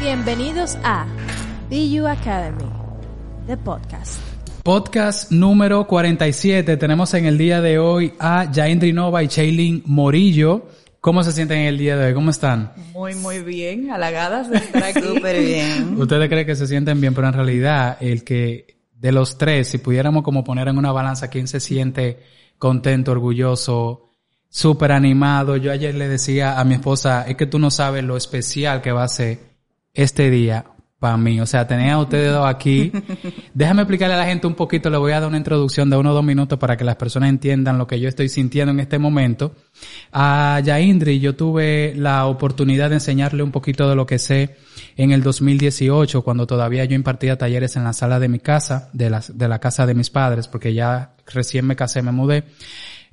Bienvenidos a BU Academy, the podcast. Podcast número 47. Tenemos en el día de hoy a Jaindri Nova y Shailin Morillo. ¿Cómo se sienten en el día de hoy? ¿Cómo están? Muy, muy bien. Halagadas de estar aquí. Súper bien. Ustedes creen que se sienten bien, pero en realidad el que de los tres, si pudiéramos como poner en una balanza quién se siente contento, orgulloso, súper animado. Yo ayer le decía a mi esposa, es que tú no sabes lo especial que va a ser este día para mí. O sea, tener a ustedes dos aquí. Déjame explicarle a la gente un poquito, le voy a dar una introducción de uno o dos minutos para que las personas entiendan lo que yo estoy sintiendo en este momento. A Yaindri yo tuve la oportunidad de enseñarle un poquito de lo que sé en el 2018, cuando todavía yo impartía talleres en la sala de mi casa, de la, de la casa de mis padres, porque ya recién me casé, me mudé.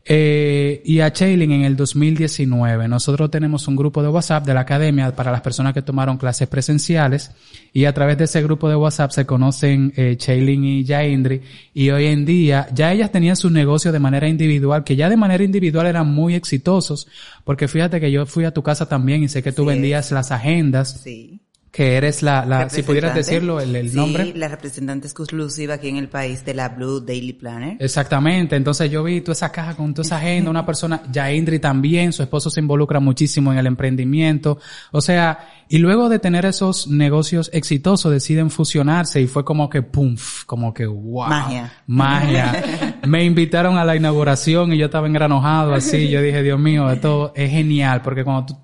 Eh, y a Chaylin en el 2019. Nosotros tenemos un grupo de WhatsApp de la academia para las personas que tomaron clases presenciales y a través de ese grupo de WhatsApp se conocen eh, Chaylin y Jaindri y hoy en día ya ellas tenían su negocio de manera individual, que ya de manera individual eran muy exitosos, porque fíjate que yo fui a tu casa también y sé que tú Sí. vendías las agendas, Sí. Que eres la, la si pudieras decirlo, el, el Sí, nombre. la representante exclusiva aquí en el país de la Blue Daily Planner. Exactamente, entonces yo vi toda esa caja con toda esa agenda, una persona, Yaindri también, su esposo se involucra muchísimo en el emprendimiento, o sea, y luego de tener esos negocios exitosos deciden fusionarse y fue como que pum, como que wow. Magia. Magia. Me invitaron a la inauguración y yo estaba engranojado así, yo dije, Dios mío, esto es genial, porque cuando tú,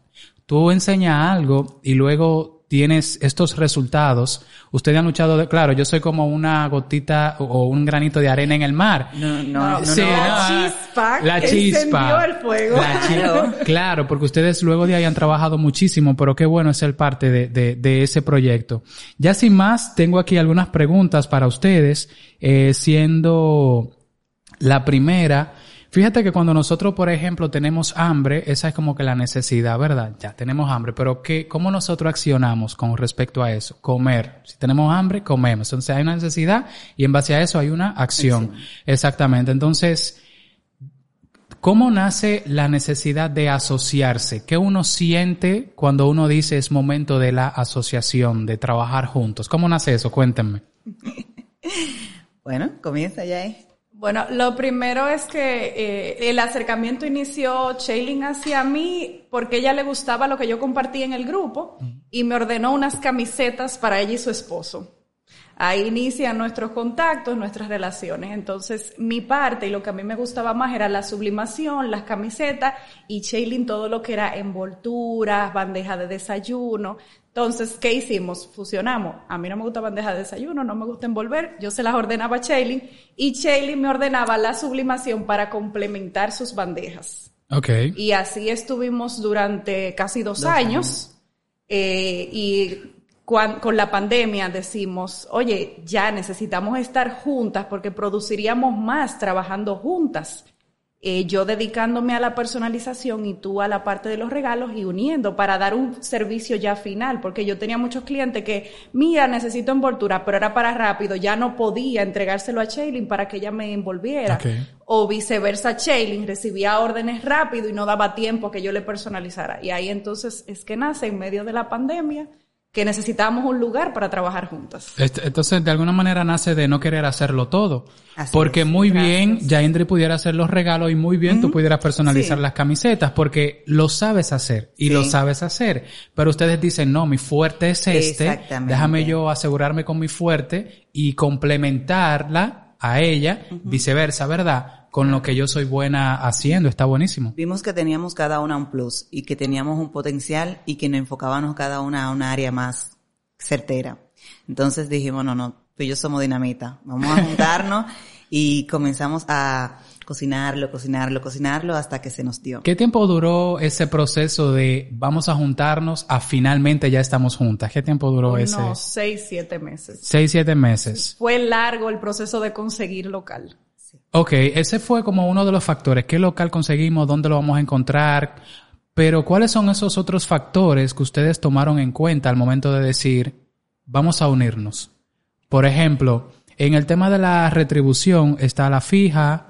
tú enseñas algo y luego tienes estos resultados, ustedes han luchado de, claro, yo soy como una gotita o- un granito de arena en el mar. No, no, no, Sí, no. La no, chispa la que chispa. el fuego. La chi- Claro. claro, porque ustedes luego de ahí han trabajado muchísimo, pero qué bueno es ser parte de, de- de ese proyecto. Ya sin más, tengo aquí algunas preguntas para ustedes, eh, siendo la primera, fíjate que cuando nosotros, por ejemplo, tenemos hambre, esa es como que la necesidad, ¿verdad? Ya tenemos hambre, pero ¿qué, ¿cómo nosotros accionamos con respecto a eso? Comer. Si tenemos hambre, comemos. Entonces hay una necesidad y en base a eso hay una acción. Exactamente. Entonces, ¿Cómo nace la necesidad de asociarse? ¿Qué uno siente cuando uno dice es momento de la asociación, de trabajar juntos? ¿Cómo nace eso? Cuéntenme. Bueno, comienza ya. ¿eh? Bueno, lo primero es que eh, el acercamiento inició Shailin hacia mí porque ella le gustaba lo que yo compartí en el grupo y me ordenó unas camisetas para ella y su esposo. Ahí inician nuestros contactos, nuestras relaciones. Entonces, mi parte y lo que a mí me gustaba más era la sublimación, las camisetas y Shailin todo lo que era envolturas, bandeja de desayuno. Entonces, ¿qué hicimos? Fusionamos. A mí no me gusta bandeja de desayuno, no me gusta envolver. Yo se las ordenaba a Shailin y Shailin me ordenaba la sublimación para complementar sus bandejas. Ok. Y así estuvimos durante casi dos, años. Eh, y con la pandemia decimos, oye, ya necesitamos estar juntas porque produciríamos más trabajando juntas. Eh, yo dedicándome a la personalización y tú a la parte de los regalos y uniendo para dar un servicio ya final, porque yo tenía muchos clientes que, mira, necesito envoltura, pero era para rápido, ya no podía entregárselo a Shailin para que ella me envolviera o viceversa, Shailin recibía órdenes rápido y no daba tiempo a que yo le personalizara. Y ahí entonces es que nace en medio de la pandemia que necesitábamos un lugar para trabajar juntas. Est- Entonces, de alguna manera nace de no querer hacerlo todo. Así porque es. muy bien, Yaindri pudiera hacer los regalos y muy bien tú pudieras personalizar Sí. las camisetas porque lo sabes hacer y Sí. lo sabes hacer. Pero ustedes dicen, no, mi fuerte es este. Déjame yo asegurarme con mi fuerte y complementarla a ella, viceversa, ¿verdad? Con lo que yo soy buena haciendo. Está buenísimo. Vimos que teníamos cada una un plus y que teníamos un potencial y que nos enfocábamos cada una a una área más certera. Entonces dijimos, no, no, tú y yo somos dinamita. Vamos a juntarnos y comenzamos a cocinarlo, cocinarlo, cocinarlo hasta que se nos dio. ¿Qué tiempo duró ese proceso de vamos a juntarnos a finalmente ya estamos juntas? ¿Qué tiempo duró ese? Unos seis, siete meses. Seis, siete meses. Fue largo el proceso de conseguir local. Ok, ese fue como uno de los factores. ¿Qué local conseguimos? ¿Dónde lo vamos a encontrar? Pero ¿cuáles son esos otros factores que ustedes tomaron en cuenta al momento de decir, vamos a unirnos? Por ejemplo, en el tema de la retribución está la fija,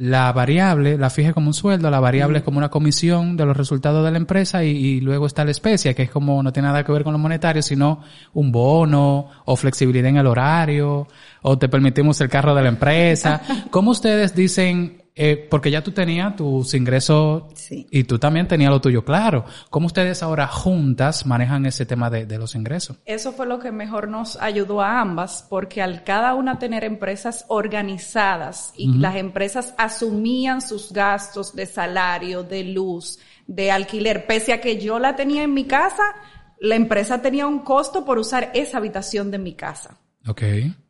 la variable la fije como un sueldo, la variable es como una comisión de los resultados de la empresa y, y, luego está la especie, que es como no tiene nada que ver con lo monetario, sino un bono o flexibilidad en el horario o te permitimos el carro de la empresa. ¿Cómo ustedes dicen eh, porque ya tú tenías tus ingresos Sí. y tú también tenías lo tuyo claro. ¿Cómo ustedes ahora juntas manejan ese tema de, de los ingresos? Eso fue lo que mejor nos ayudó a ambas, porque al cada una tener empresas organizadas y las empresas asumían sus gastos de salario, de luz, de alquiler, pese a que yo la tenía en mi casa, la empresa tenía un costo por usar esa habitación de mi casa. Ok.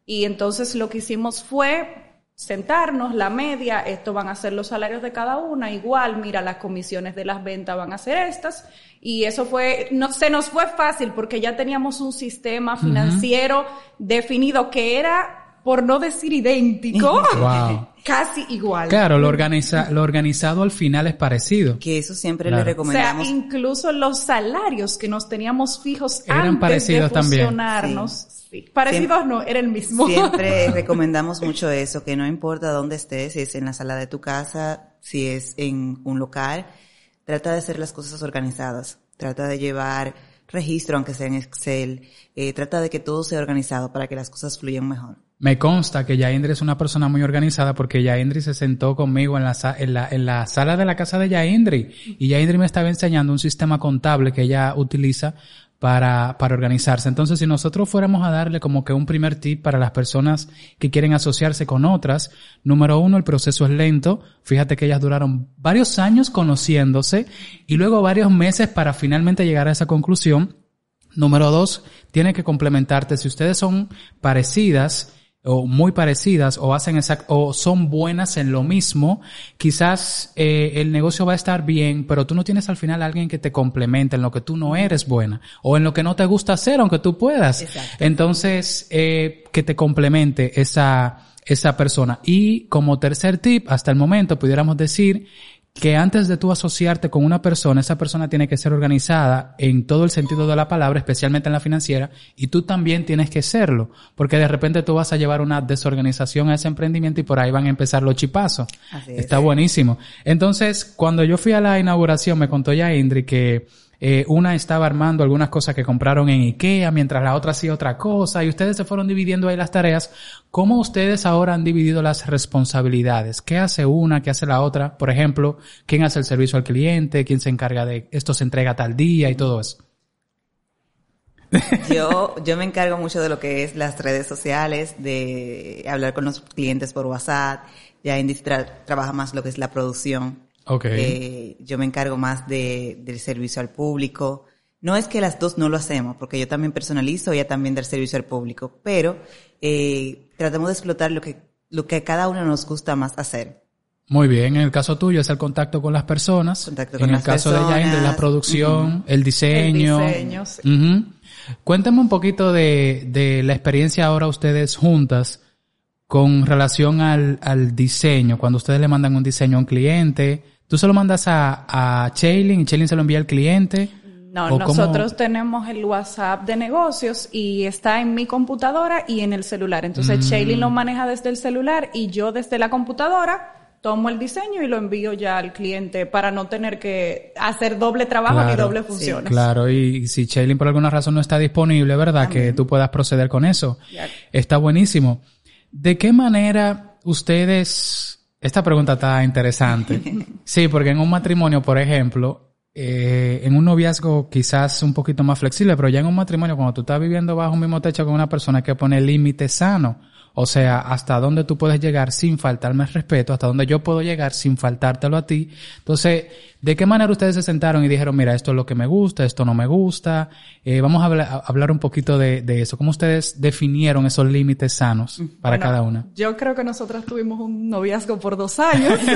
Y entonces lo que hicimos fue sentarnos, la media, esto van a ser los salarios de cada una, igual, mira, las comisiones de las ventas van a ser estas. Y eso fue, no, se nos fue fácil porque ya teníamos un sistema financiero definido que era, por no decir idéntico, Wow. casi igual. Claro, lo, organiza, lo organizado al final es parecido. Que eso siempre Claro. le O sea, recomendamos. incluso los salarios que nos teníamos fijos Eran antes parecidos de también. fusionarnos, sí. parecidos no, era el mismo. Siempre recomendamos mucho eso, que no importa dónde estés, si es en la sala de tu casa, si es en un local, trata de hacer las cosas organizadas, trata de llevar registro, aunque sea en Excel, eh, trata de que todo sea organizado para que las cosas fluyan mejor. Me consta que Yaindri es una persona muy organizada porque Yaindri se sentó conmigo en la, en la, en la sala de la casa de Yaindri y Yaindri me estaba enseñando un sistema contable que ella utiliza para, para organizarse. Entonces, si nosotros fuéramos a darle como que un primer tip para las personas que quieren asociarse con otras, número uno, el proceso es lento. Fíjate que ellas duraron varios años conociéndose y luego varios meses para finalmente llegar a esa conclusión. Número dos, tiene que complementarte. Si ustedes son parecidas o muy parecidas o hacen exact o son buenas en lo mismo, quizás eh, el negocio va a estar bien, pero tú no tienes al final a alguien que te complemente en lo que tú no eres buena o en lo que no te gusta hacer, aunque tú puedas. Exacto. Entonces, eh, que te complemente esa esa persona. Y como tercer tip, hasta el momento pudiéramos decir que antes de tú asociarte con una persona, esa persona tiene que ser organizada en todo el sentido de la palabra, especialmente en la financiera, y tú también tienes que serlo, porque de repente tú vas a llevar una desorganización a ese emprendimiento y por ahí van a empezar los chipazos. Así es. Está buenísimo. Entonces, cuando yo fui a la inauguración, me contó ya Indri que eh, una estaba armando algunas cosas que compraron en Ikea, mientras la otra hacía otra cosa, y ustedes se fueron dividiendo ahí las tareas. ¿Cómo ustedes ahora han dividido las responsabilidades? ¿Qué hace una? ¿Qué hace la otra? Por ejemplo, ¿quién hace el servicio al cliente? ¿Quién se encarga de esto se entrega tal día y todo eso? Yo, yo me encargo mucho de lo que es las redes sociales, de hablar con los clientes por WhatsApp. Ya Indy tra- trabaja más lo que es la producción. Ok. Eh, yo me encargo más de, del servicio al público. No es que las dos no lo hacemos, porque yo también personalizo, ella también del servicio al público, pero eh, tratamos de explotar lo que, lo que a cada uno nos gusta más hacer. Muy bien, en el caso tuyo es el contacto con las personas. Contacto en con el las caso de Yaindri, la personas. producción, el diseño. El diseño, sí. Cuéntame un poquito de, de la experiencia ahora ustedes juntas con relación al, al diseño. Cuando ustedes le mandan un diseño a un cliente, tú se lo mandas a, a Chaylin y Chaylin se lo envía al cliente. No, nosotros tenemos el WhatsApp de negocios y está en mi computadora y en el celular. Entonces, Mm. Lo maneja desde el celular y yo desde la computadora tomo el diseño y lo envío ya al cliente para no tener que hacer doble trabajo ni doble sí, funciones. Claro, y si Chaylin por alguna razón no está disponible, ¿verdad? Que tú puedas proceder con eso. Ya. Está buenísimo. ¿De qué manera ustedes... Esta pregunta está interesante. Sí, porque en un matrimonio, por ejemplo, eh, en un noviazgo quizás un poquito más flexible, pero ya en un matrimonio, cuando tú estás viviendo bajo un mismo techo con una persona, hay que poner límites sanos. O sea, hasta dónde tú puedes llegar sin faltarme el respeto, hasta dónde yo puedo llegar sin faltártelo a ti. Entonces, ¿de qué manera ustedes se sentaron y dijeron, mira, esto es lo que me gusta, esto no me gusta? Eh, vamos a hablar, a hablar un poquito de, de eso. ¿Cómo ustedes definieron esos límites sanos para Bueno, cada una? Yo creo que nosotros tuvimos un noviazgo por dos años.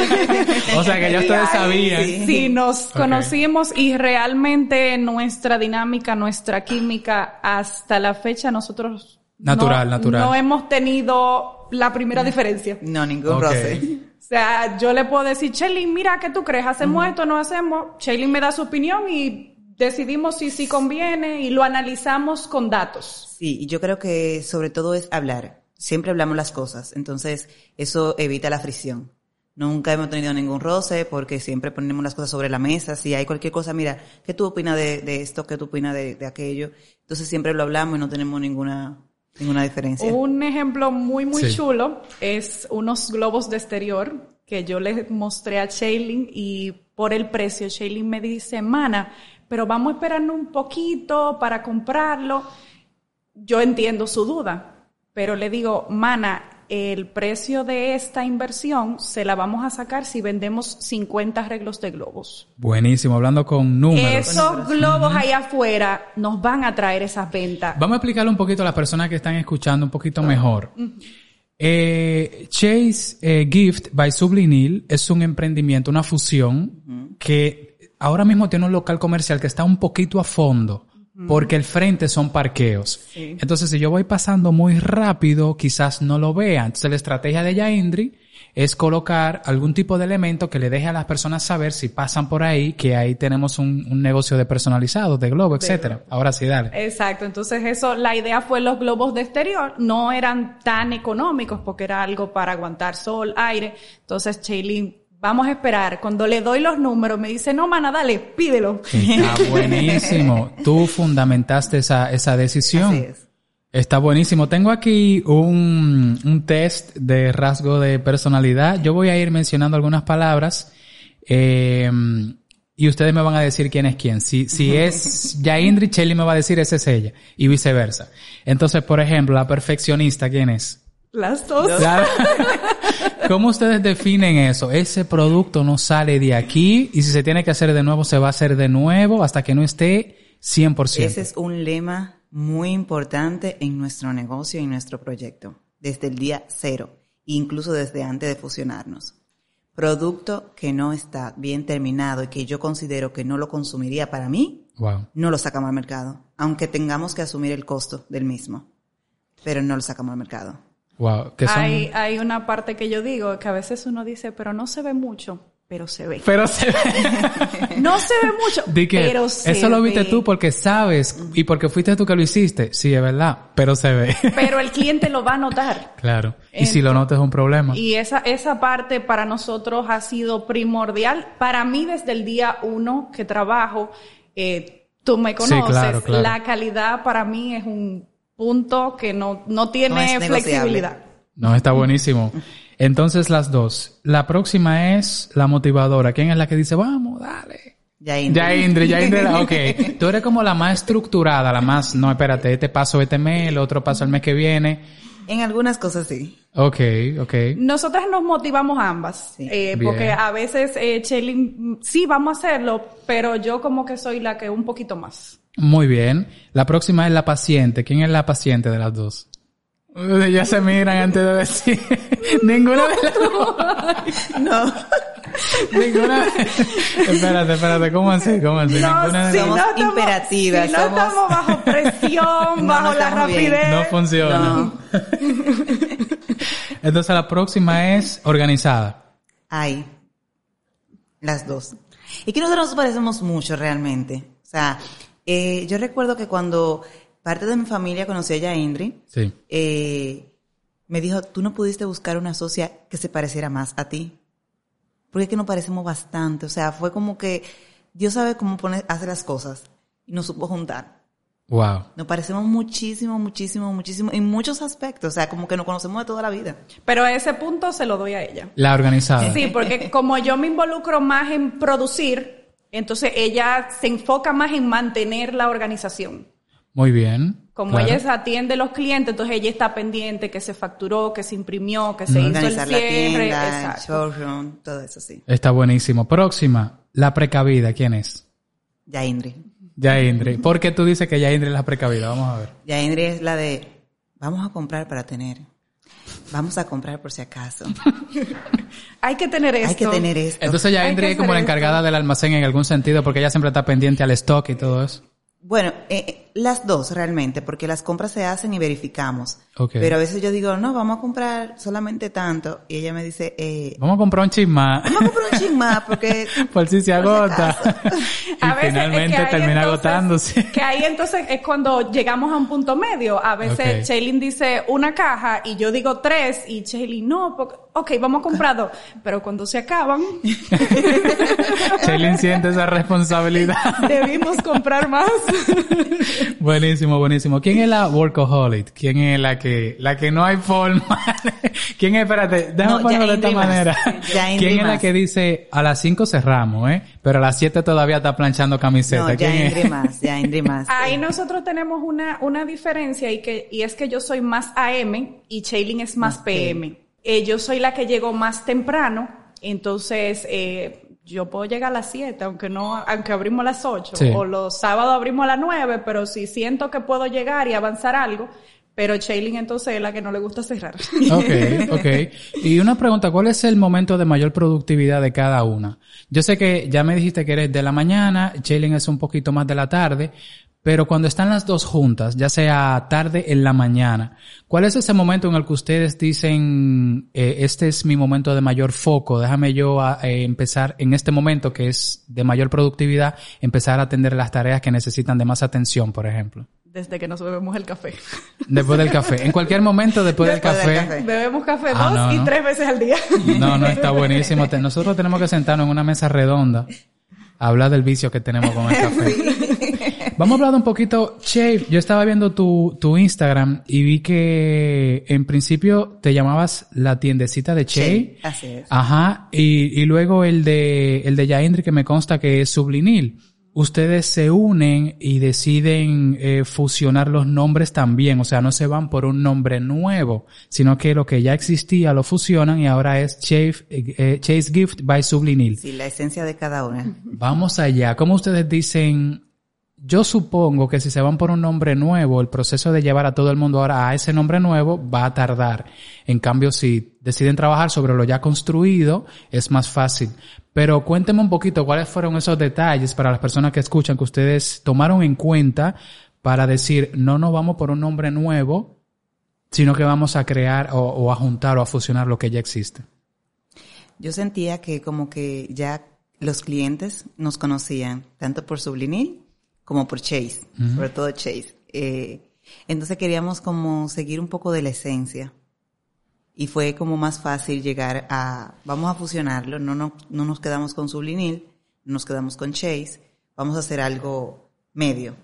O sea, que ya ustedes sabían. Sí, nos conocimos y realmente nuestra dinámica, nuestra química, hasta la fecha nosotros Natural, no, natural. no hemos tenido la primera diferencia. No, ningún roce. O sea, yo le puedo decir, Chelly, mira, ¿qué tú crees? ¿Hacemos esto o no hacemos? Chelly me da su opinión y decidimos si sí conviene y lo analizamos con datos. Sí, y yo creo que sobre todo es hablar. Siempre hablamos las cosas, entonces eso evita la fricción. Nunca hemos tenido ningún roce porque siempre ponemos las cosas sobre la mesa. Si hay cualquier cosa, mira, ¿qué tú opinas de, de esto? ¿Qué tú opinas de, de aquello? Entonces siempre lo hablamos y no tenemos ninguna, ninguna diferencia. Un ejemplo muy, muy Sí. chulo es unos globos de exterior que yo le mostré a Shailin y por el precio, Shailin me dice, mana, pero vamos a esperarnos un poquito para comprarlo. Yo entiendo su duda, pero le digo, mana, el precio de esta inversión se la vamos a sacar si vendemos 50 arreglos de globos. Buenísimo, hablando con números. Esos globos ahí afuera nos van a traer esas ventas. Vamos a explicarle un poquito a las personas que están escuchando un poquito mejor. Eh, Chase eh, Gift by Sublinil es un emprendimiento, una fusión que ahora mismo tiene un local comercial que está un poquito a fondo porque el frente son parqueos. Sí. Entonces, si yo voy pasando muy rápido, quizás no lo vean. Entonces, la estrategia de Yaindri es colocar algún tipo de elemento que le deje a las personas saber si pasan por ahí que ahí tenemos un, un negocio de personalizados, de globo, etcétera. Ahora sí, dale. Exacto, entonces eso, la idea fue los globos de exterior, no eran tan económicos porque era algo para aguantar sol, aire. Entonces, Chaylin, vamos a esperar. Cuando le doy los números, me dice, no, mana, dale, pídelo. Está buenísimo. Tú fundamentaste esa, esa decisión. Así es. Está buenísimo. Tengo aquí un, un test de rasgo de personalidad. Yo voy a ir mencionando algunas palabras eh, y ustedes me van a decir quién es quién. Si, si es Yaindri, Chelly me va a decir esa es ella y viceversa. Entonces, por ejemplo, la perfeccionista, ¿quién es? Las dos. ¿Cómo ustedes definen eso? Ese producto no sale de aquí y si se tiene que hacer de nuevo, se va a hacer de nuevo hasta que no esté 100%. Ese es un lema muy importante en nuestro negocio y en nuestro proyecto, desde el día cero, incluso desde antes de fusionarnos. Producto que no está bien terminado y que yo considero que no lo consumiría para mí, Wow. no lo sacamos al mercado, aunque tengamos que asumir el costo del mismo, pero no lo sacamos al mercado. Wow. Son... Hay, hay una parte que yo digo que a veces uno dice, pero no se ve mucho, pero se ve. Pero se ve. No se ve mucho, Di que pero se eso lo viste ve. tú porque sabes y porque fuiste tú que lo hiciste. Sí, es verdad, pero se ve. Pero el cliente lo va a notar. claro. Y si lo notas es un problema. Y esa, esa parte para nosotros ha sido primordial. Para mí, desde el día uno que trabajo, eh, tú me Sí, conoces, claro, claro. la calidad para mí es un punto que no, no tiene No es negociable. flexibilidad. No, está buenísimo. Entonces las dos. La próxima es la motivadora. ¿Quién es la que dice, vamos, dale? Ya, Indri. Ya Indri, ya Indri, ok. Tú eres como la más estructurada, la más, no, espérate, este paso este mes, el otro paso el mes que viene. En algunas cosas sí. Ok, ok. Nosotras nos motivamos ambas, Sí. eh, porque a veces, eh, Chelin, sí, vamos a hacerlo, pero yo como que soy la que un poquito más. Muy bien. La próxima es la paciente. ¿Quién es la paciente de las dos? Uy, Ya se miran antes de decir. Ninguna de las dos. No. Ninguna. espérate, espérate. ¿Cómo así? ¿Cómo así? Ninguna de si no imperativas, si no somos- estamos bajo presión, No, bajo no la estamos bien. rapidez. No funciona. No. Entonces la próxima es organizada. Hay. Las dos. Y que nosotros nos parecemos mucho realmente. O sea, eh, yo recuerdo que cuando parte de mi familia conoció a Yaindri, Sí. eh, me dijo, tú no pudiste buscar una socia que se pareciera más a ti. Porque es que nos parecemos bastante. O sea, fue como que Dios sabe cómo pone, hace las cosas. Y nos supo juntar. Wow. Nos parecemos muchísimo, muchísimo, muchísimo, en muchos aspectos. O sea, como que nos conocemos de toda la vida. Pero ese punto se lo doy a ella. La organizada. Sí, porque como yo me involucro más en producir, entonces ella se enfoca más en mantener la organización. Muy bien. Como Claro. ella se atiende a los clientes, entonces ella está pendiente que se facturó, que se imprimió, que se hizo el Organizar la cierre. tienda, el showroom, todo eso sí. Está buenísimo. Próxima. La precavida. ¿Quién es? Yaindri. Yaindri. ¿Por qué tú dices que Yaindri es la precavida? Vamos a ver. Yaindri es la de, vamos a comprar para tener. Vamos a comprar por si acaso. Hay que tener esto. Hay que tener esto. Entonces que es como la encargada del almacén en algún sentido porque ella siempre está pendiente al stock y todo eso. Bueno, eh, eh, las dos realmente, porque las compras se hacen y verificamos. Pero a veces yo digo, no, vamos a comprar solamente tanto. Y ella me dice, eh, Vamos a comprar un chisma. vamos a comprar un ching más porque... Por si se agota. y A veces es finalmente que ahí termina entonces- agotándose. Que ahí entonces es cuando llegamos a un punto medio. A veces Ok. Shailin dice una caja y yo digo tres y Shailin no, porque ok, vamos a comprar dos. Pero cuando se acaban, Shailene siente esa responsabilidad. debimos comprar más. buenísimo, buenísimo. ¿Quién es la workaholic? ¿Quién es la que, la que no hay forma? ¿Quién es, espérate, déjame No, ponerlo de esta Rimas. manera. ¿Quién es la que dice, a las 5 cerramos, eh? Pero a las 7 todavía está planchando camiseta? No, ya ¿Quién es? Indri más, ya más. Ahí nosotros tenemos una, una diferencia y, que, y es que yo soy más AM y Shailene es más PM. Eh, yo soy la que llego más temprano, entonces eh, yo puedo llegar a las 7, aunque no, aunque abrimos a las 8, Sí. o los sábados abrimos a las 9, pero si siento que puedo llegar y avanzar algo, pero Shailene entonces es la que no le gusta cerrar. Ok, ok. Y una pregunta, ¿cuál es el momento de mayor productividad de cada una? Yo sé que ya me dijiste que eres de la mañana, Jalen es un poquito más de la tarde, pero cuando están las dos juntas, ya sea tarde en la mañana, ¿cuál es ese momento en el que ustedes dicen, eh, este es mi momento de mayor foco, déjame yo eh, empezar en este momento que es de mayor productividad, empezar a atender las tareas que necesitan de más atención, por ejemplo? Desde que nos bebemos el café. Después del café. En cualquier momento después, del, Después del café, café. Bebemos café Ah, dos no, y no. tres veces al día. No, no, está buenísimo. Nosotros tenemos que sentarnos en una mesa redonda a hablar del vicio que tenemos con el café. Vamos a hablar un poquito, Che, yo estaba viendo tu, tu Instagram y vi que en principio te llamabas la tiendecita de Che. Sí, así es. Ajá, y, y luego el de, el de Yaindri que me consta que es Sublinil. Ustedes se unen y deciden eh, fusionar los nombres también, o sea, no se van por un nombre nuevo, sino que lo que ya existía lo fusionan y ahora es Chase, eh, eh, Chase Gift by Sublinil. Sí, la esencia de cada una. Vamos allá. ¿Cómo ustedes dicen? Yo supongo que si se van por un nombre nuevo, el proceso de llevar a todo el mundo ahora a ese nombre nuevo va a tardar. En cambio, si deciden trabajar sobre lo ya construido, es más fácil. Pero cuéntenme un poquito cuáles fueron esos detalles para las personas que escuchan que ustedes tomaron en cuenta para decir, no nos vamos por un nombre nuevo, sino que vamos a crear o, o a juntar o a fusionar lo que ya existe. Yo sentía que como que ya los clientes nos conocían, tanto por Sublinil como por Chase, sobre todo Chase. Eh, entonces queríamos como seguir un poco de la esencia. Y fue como más fácil llegar a, vamos a fusionarlo, no, no, no nos quedamos con Sublinil, no nos quedamos con Chase, vamos a hacer algo medio.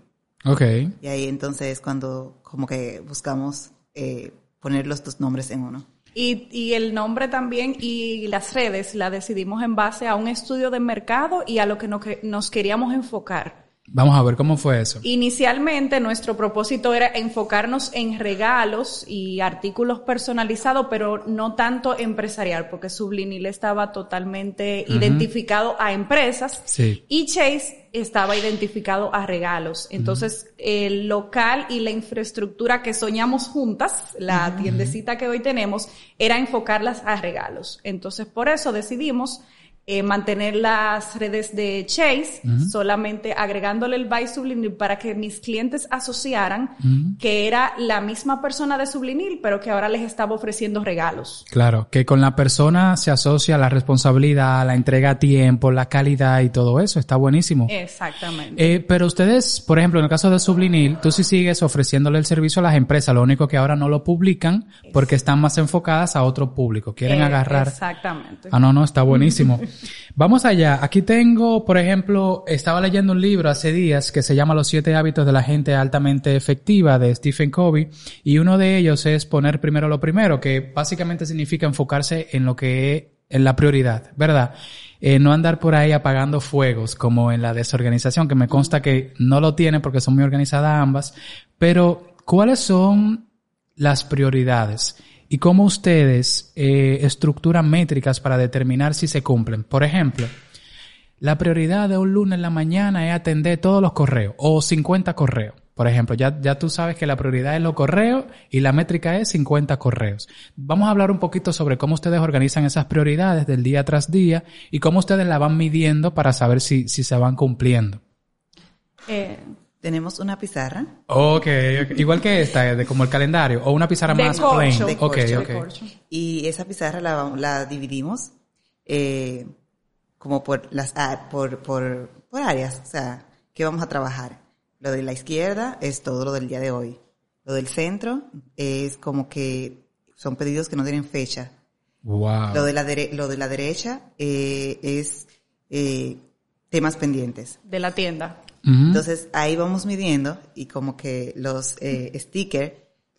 Ok. Y ahí entonces es cuando como que buscamos eh, poner los dos nombres en uno. Y, y el nombre también y las redes la decidimos en base a un estudio de mercado y a lo que no- que nos queríamos enfocar. Vamos a ver cómo fue eso. Inicialmente nuestro propósito era enfocarnos en regalos y artículos personalizados, pero no tanto empresarial, porque Sublinil estaba totalmente identificado a empresas Sí. y Chase estaba identificado a regalos. Entonces, el local y la infraestructura que soñamos juntas, la tiendecita que hoy tenemos, era enfocarlas a regalos. Entonces, por eso decidimos eh, mantener las redes de Chase, solamente agregándole el by Sublinil para que mis clientes asociaran que era la misma persona de Sublinil, pero que ahora les estaba ofreciendo regalos. Claro, que con la persona se asocia la responsabilidad, la entrega a tiempo, la calidad y todo eso. Está buenísimo. Exactamente. Eh, pero ustedes, por ejemplo, en el caso de Sublinil, tú sí sigues ofreciéndole el servicio a las empresas, lo único que ahora no lo publican porque están más enfocadas a otro público. Quieren Eh, agarrar. Exactamente. Ah, no, no, está buenísimo. Vamos allá. Aquí tengo, por ejemplo, estaba leyendo un libro hace días que se llama Los siete hábitos de la gente altamente efectiva de Stephen Covey y uno de ellos es poner primero lo primero, que básicamente significa enfocarse en lo que es en la prioridad, ¿verdad? Eh, no andar por ahí apagando fuegos como en la desorganización, que me consta que no lo tiene porque son muy organizadas ambas, pero ¿cuáles son las prioridades y cómo ustedes eh, estructuran métricas para determinar si se cumplen. Por ejemplo, la prioridad de un lunes en la mañana es atender todos los correos o 50 correos. Por ejemplo, ya, ya tú sabes que la prioridad es los correos y la métrica es 50 correos. Vamos a hablar un poquito sobre cómo ustedes organizan esas prioridades del día tras día y cómo ustedes la van midiendo para saber si, si se van cumpliendo. Eh, Tenemos una pizarra Ok, ok. igual que esta, de como el calendario, o una pizarra De más corcho. plain. De Ok, corcho. ok. de corcho. y esa pizarra la, la dividimos eh, como por las a- por, por, por áreas, o sea, ¿qué vamos a trabajar? Lo de la izquierda es todo lo del día de hoy. Lo del centro es como que son pedidos que no tienen fecha. Wow. Lo de la, dere- lo de la derecha eh, es eh, temas pendientes. De la tienda. Entonces ahí vamos midiendo y como que los eh, stickers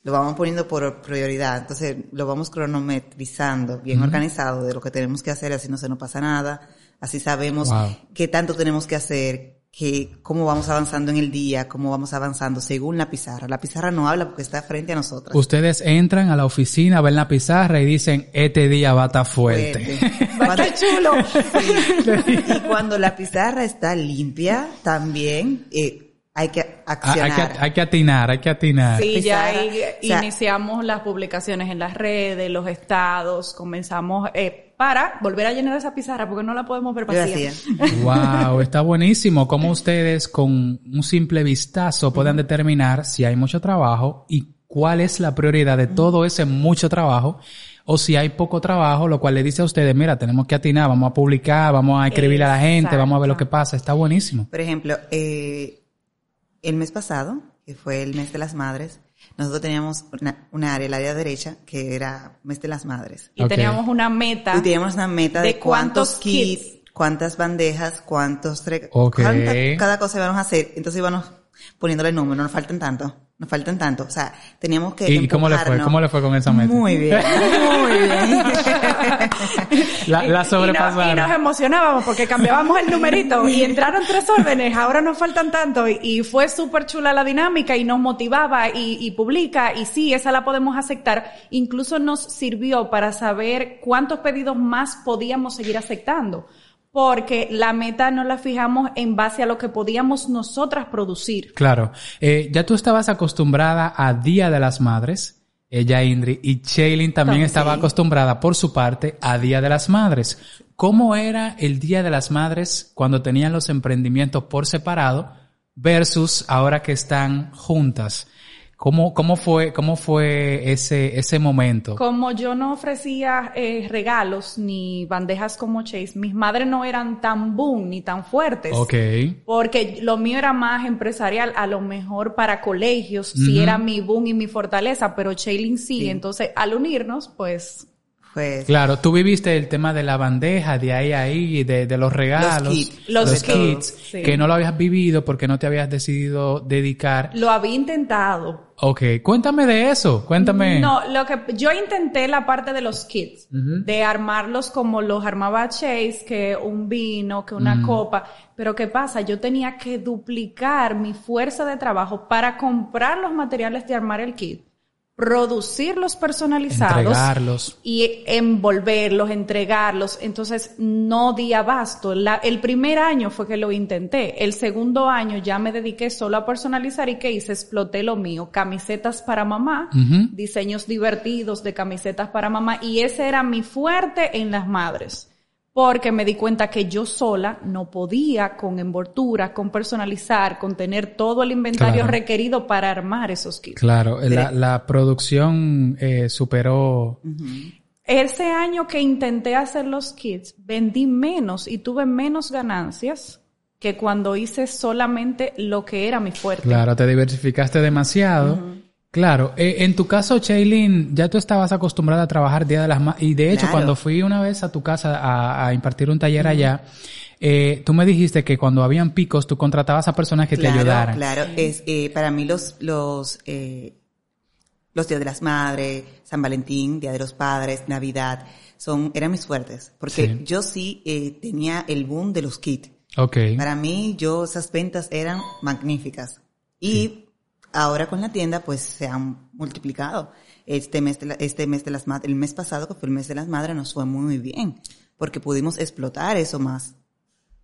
lo vamos poniendo por prioridad. Entonces lo vamos cronometrizando, bien organizado de lo que tenemos que hacer, así no se nos pasa nada, así sabemos Wow. qué tanto tenemos que hacer, que, cómo vamos avanzando en el día, cómo vamos avanzando según la pizarra. La pizarra no habla porque está frente a nosotras. Ustedes entran a la oficina, ven la pizarra y dicen, este día va a estar fuerte. Fuerte. Va a estar chulo. Sí. Y cuando la pizarra está limpia, también eh, hay que accionar. hay, que, hay que atinar, hay que atinar. Sí, ya Pizarra, ahí o sea- iniciamos las publicaciones en las redes, los estados, comenzamos eh, para volver a llenar esa pizarra porque no la podemos ver vacía. Wow, está buenísimo. Cómo ustedes con un simple vistazo pueden determinar si hay mucho trabajo y cuál es la prioridad de todo ese mucho trabajo o si hay poco trabajo, lo cual le dice a ustedes, mira, tenemos que atinar, vamos a publicar, vamos a escribir a la gente, vamos a ver lo que pasa. Está buenísimo. Por ejemplo, eh, el mes pasado, que fue el mes de las madres, nosotros teníamos una, una área, el área derecha, que era mes de las madres. Y teníamos una meta. Y teníamos una meta de, ¿De cuántos cuántos kits, cuántas bandejas, cuántos... tre- Ok. cuánta- cada cosa íbamos a hacer. Entonces íbamos poniéndole números, nos faltan tanto, nos faltan tanto. O sea, teníamos que ¿Y cómo le fue? ¿Cómo le fue con esa meta? Muy bien, muy bien. La, la Y- y, nos, y sobrepasaron. nos emocionábamos porque cambiábamos el numerito y entraron tres órdenes, ahora nos faltan tanto y, y fue súper chula la dinámica y nos motivaba y, y publica y sí, esa la podemos aceptar. Incluso nos sirvió para saber cuántos pedidos más podíamos seguir aceptando. Porque la meta no la fijamos en base a lo que podíamos nosotras producir. Claro. Eh, ya tú estabas acostumbrada a Día de las Madres, ella Indri, y Shailin también También, estaba acostumbrada por su parte a Día de las Madres. ¿Cómo era el Día de las Madres cuando tenían los emprendimientos por separado versus ahora que están juntas? ¿Cómo, cómo fue, cómo fue ese, ese momento? Como yo no ofrecía eh, regalos ni bandejas como Chase, mis madres no eran tan boom ni tan fuertes. Ok. Porque lo mío era más empresarial, a lo mejor para colegios, si Ujú. era mi boom y mi fortaleza, pero Shailin sí. Sí. Entonces, al unirnos, pues, Pues, Claro, tú viviste el tema de la bandeja, de ahí a ahí, de, de los regalos. Los los kits, sí. que no lo habías vivido porque no te habías decidido dedicar. lo había intentado. Ok, cuéntame de eso, cuéntame. No, lo que yo intenté la parte de los kits, de armarlos como los armaba Chase, que un vino, que una copa. Pero ¿qué pasa? Yo tenía que duplicar mi fuerza de trabajo para comprar los materiales de armar el kit, producirlos personalizados Entregarlos. y envolverlos, entregarlos. Entonces no di abasto. La- el primer año fue que lo intenté. El segundo año ya me dediqué solo a personalizar y ¿qué hice? Exploté lo mío. Camisetas para mamá, diseños divertidos de camisetas para mamá y ese era mi fuerte en las madres. Porque me di cuenta que yo sola no podía con envoltura, con personalizar, con tener todo el inventario Claro. requerido para armar esos kits. Claro, la, la producción eh, superó. Ese año que intenté hacer los kits, vendí menos y tuve menos ganancias que cuando hice solamente lo que era mi fuerte. Claro, te diversificaste demasiado. Claro, eh, en tu caso, Shailin, ya tú estabas acostumbrada a trabajar Día de las Madres. Y de hecho, Claro. cuando fui una vez a tu casa a, a impartir un taller allá, eh, tú me dijiste que cuando habían picos, tú contratabas a personas que te ayudaran. Claro, es, eh, para mí los, los, eh, los días de las madres, San Valentín, Día de los Padres, Navidad, son, eran mis fuertes. Porque Sí. yo sí eh, tenía el boom de los kits. Ok. Para mí, yo, esas ventas eran magníficas. Y ahora con la tienda, pues se han multiplicado. Este mes de la- este mes de las madres, el mes pasado, que fue el mes de las madres, nos fue muy bien. Porque pudimos explotar eso más.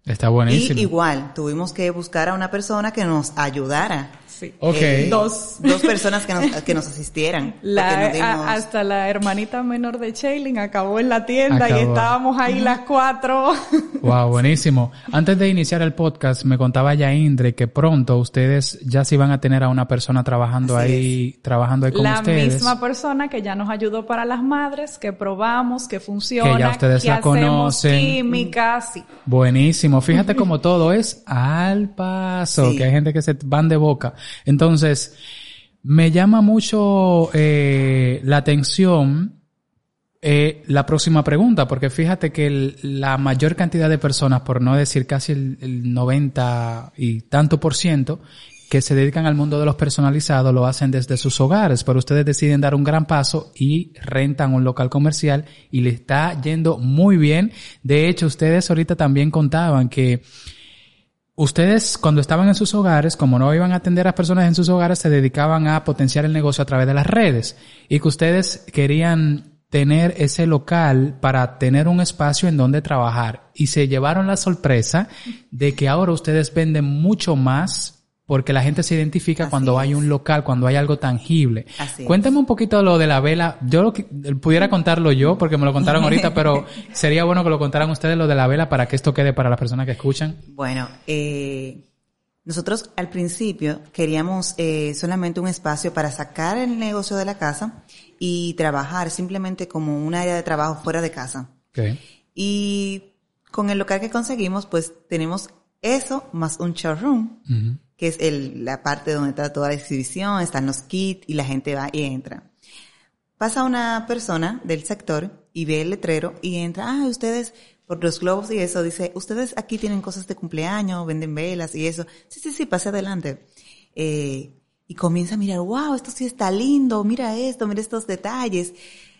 Está buenísimo. Y igual, tuvimos que buscar a una persona que nos ayudara. Sí. Ok. Eh, Dos. Dos personas que nos, que nos asistieran. La- dimos- a- hasta la hermanita menor de Shailin acabó en la tienda y estábamos ahí las cuatro. Wow, buenísimo. Antes de iniciar el podcast, me contaba ya Indre que pronto ustedes ya se van a tener a una persona trabajando Así ahí, trabajando ahí con la ustedes. misma persona que ya nos ayudó para las madres, que probamos, que funciona, Que ya ustedes la hacemos conocen. química, sí. Buenísimo. Fíjate como todo es al paso, Sí. que hay gente que se van de boca. Entonces, me llama mucho eh, la atención eh, la próxima pregunta, porque fíjate que la mayor cantidad de personas, por no decir casi el, el 90 y tanto por ciento, que se dedican al mundo de los personalizados lo hacen desde sus hogares, pero ustedes deciden dar un gran paso y rentan un local comercial y le está yendo muy bien. De hecho, ustedes ahorita también contaban que Ustedes, cuando estaban en sus hogares, como no iban a atender a personas en sus hogares, se dedicaban a potenciar el negocio a través de las redes. Y que ustedes querían tener ese local para tener un espacio en donde trabajar. Y se llevaron la sorpresa de que ahora ustedes venden mucho más porque la gente se identifica Así cuando hay un local, cuando hay algo tangible. Así es. Cuéntame un poquito lo de la vela. Yo lo que- pudiera contarlo yo porque me lo contaron ahorita, pero sería bueno que lo contaran ustedes lo de la vela para que esto quede para las personas que escuchan. Bueno, eh, nosotros al principio queríamos eh, solamente un espacio para sacar el negocio de la casa y trabajar simplemente como un área de trabajo fuera de casa. Okay. Y con el local que conseguimos, pues tenemos eso más un showroom. Que es el, la parte donde está toda la exhibición, están los kits y la gente va y entra. Pasa una persona del sector y ve el letrero y entra, ah, ustedes, por los globos y eso, dice, ustedes aquí tienen cosas de cumpleaños, venden velas y eso. Sí, sí, sí, pase adelante. Eh, y comienza a mirar, wow, esto sí está lindo, mira esto, mira estos detalles.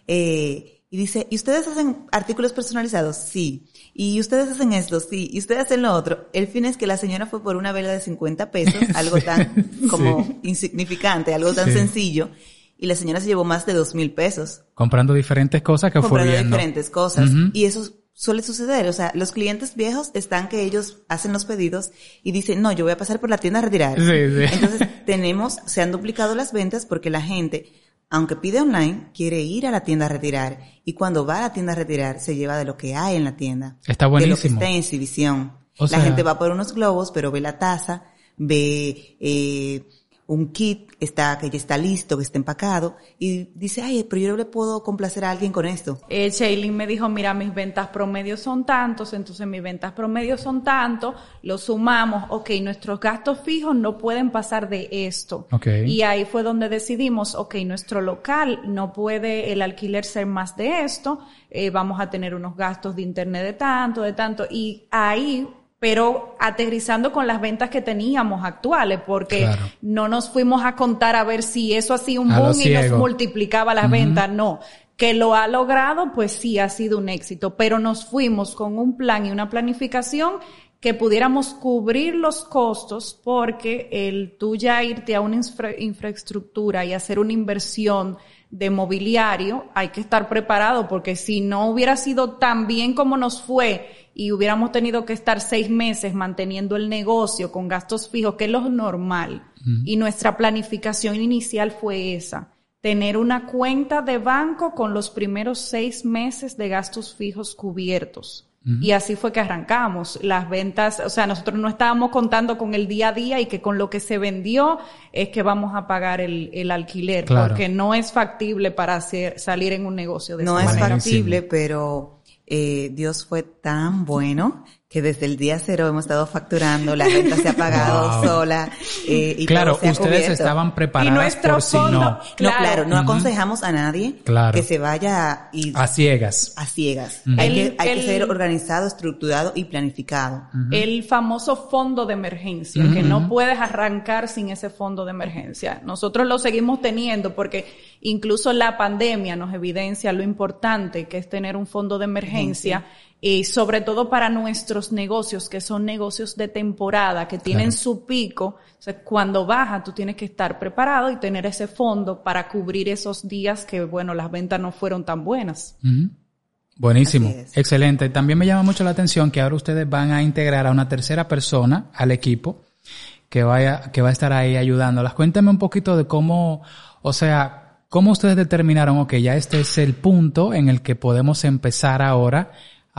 Eh, y dice, ¿y ustedes hacen artículos personalizados? Sí. ¿Y ustedes hacen esto? Sí. ¿Y ustedes hacen lo otro? El fin es que la señora fue por una vela de 50 pesos, algo tan como insignificante, algo tan Sí. sencillo, y la señora se llevó más de dos mil pesos comprando diferentes cosas que fue comprando viendo. diferentes cosas. Y eso suele suceder. O sea, los clientes viejos están que ellos hacen los pedidos y dicen, no, yo voy a pasar por la tienda a retirar. Sí, sí. Entonces, tenemos, se han duplicado las ventas porque la gente, aunque pide online, quiere ir a la tienda a retirar. Y cuando va a la tienda a retirar, se lleva de lo que hay en la tienda. Está De lo que buenísimo. está en exhibición. O la sea- gente va por unos globos, pero ve la taza, ve eh, un kit está, que ya está listo, que está empacado, y dice, ay, pero yo no le puedo complacer a alguien con esto. Eh, Shailene me dijo, mira, mis ventas promedios son tantos, entonces mis ventas promedios son tantos, lo sumamos, ok, nuestros gastos fijos no pueden pasar de esto. Ok. Y ahí fue donde decidimos, ok, nuestro local no puede el alquiler ser más de esto, eh, vamos a tener unos gastos de internet de tanto, de tanto, y ahí pero aterrizando con las ventas que teníamos actuales, porque Claro. no nos fuimos a contar a ver si eso hacía un A boom y nos multiplicaba las ventas, no. Que lo ha logrado, pues sí ha sido un éxito, pero nos fuimos con un plan y una planificación que pudiéramos cubrir los costos porque el tú ya irte a una infra- infraestructura y hacer una inversión de mobiliario, hay que estar preparado porque si no hubiera sido tan bien como nos fue y hubiéramos tenido que estar seis meses manteniendo el negocio con gastos fijos, que es lo normal, y nuestra planificación inicial fue esa, tener una cuenta de banco con los primeros seis meses de gastos fijos cubiertos. Y así fue que arrancamos. Las ventas, o sea, nosotros no estábamos contando con el día a día y que con lo que se vendió es que vamos a pagar el, el alquiler, Claro. porque no es factible para hacer, salir en un negocio de No esa es manera. Factible, pero eh, Dios fue tan bueno que desde el día cero hemos estado facturando, la renta se ha pagado Wow. sola. eh, y claro, todo se ha ustedes cubierto. estaban preparadas nuestro por si fondo- no. No, claro, no aconsejamos a nadie Claro. que se vaya y A ciegas. a ciegas. Hay, El- que, hay el- que ser organizado, estructurado y planificado. El famoso fondo de emergencia, que no puedes arrancar sin ese fondo de emergencia. Nosotros lo seguimos teniendo porque incluso la pandemia nos evidencia lo importante que es tener un fondo de emergencia y sobre todo para nuestros negocios, que son negocios de temporada, que tienen Claro. su pico. O sea, cuando baja, tú tienes que estar preparado y tener ese fondo para cubrir esos días que, bueno, las ventas no fueron tan buenas. Buenísimo, excelente. También me llama mucho la atención que ahora ustedes van a integrar a una tercera persona al equipo que vaya, que va a estar ahí ayudándolas. Cuéntame un poquito de cómo, o sea, cómo ustedes determinaron, ok, ya este es el punto en el que podemos empezar ahora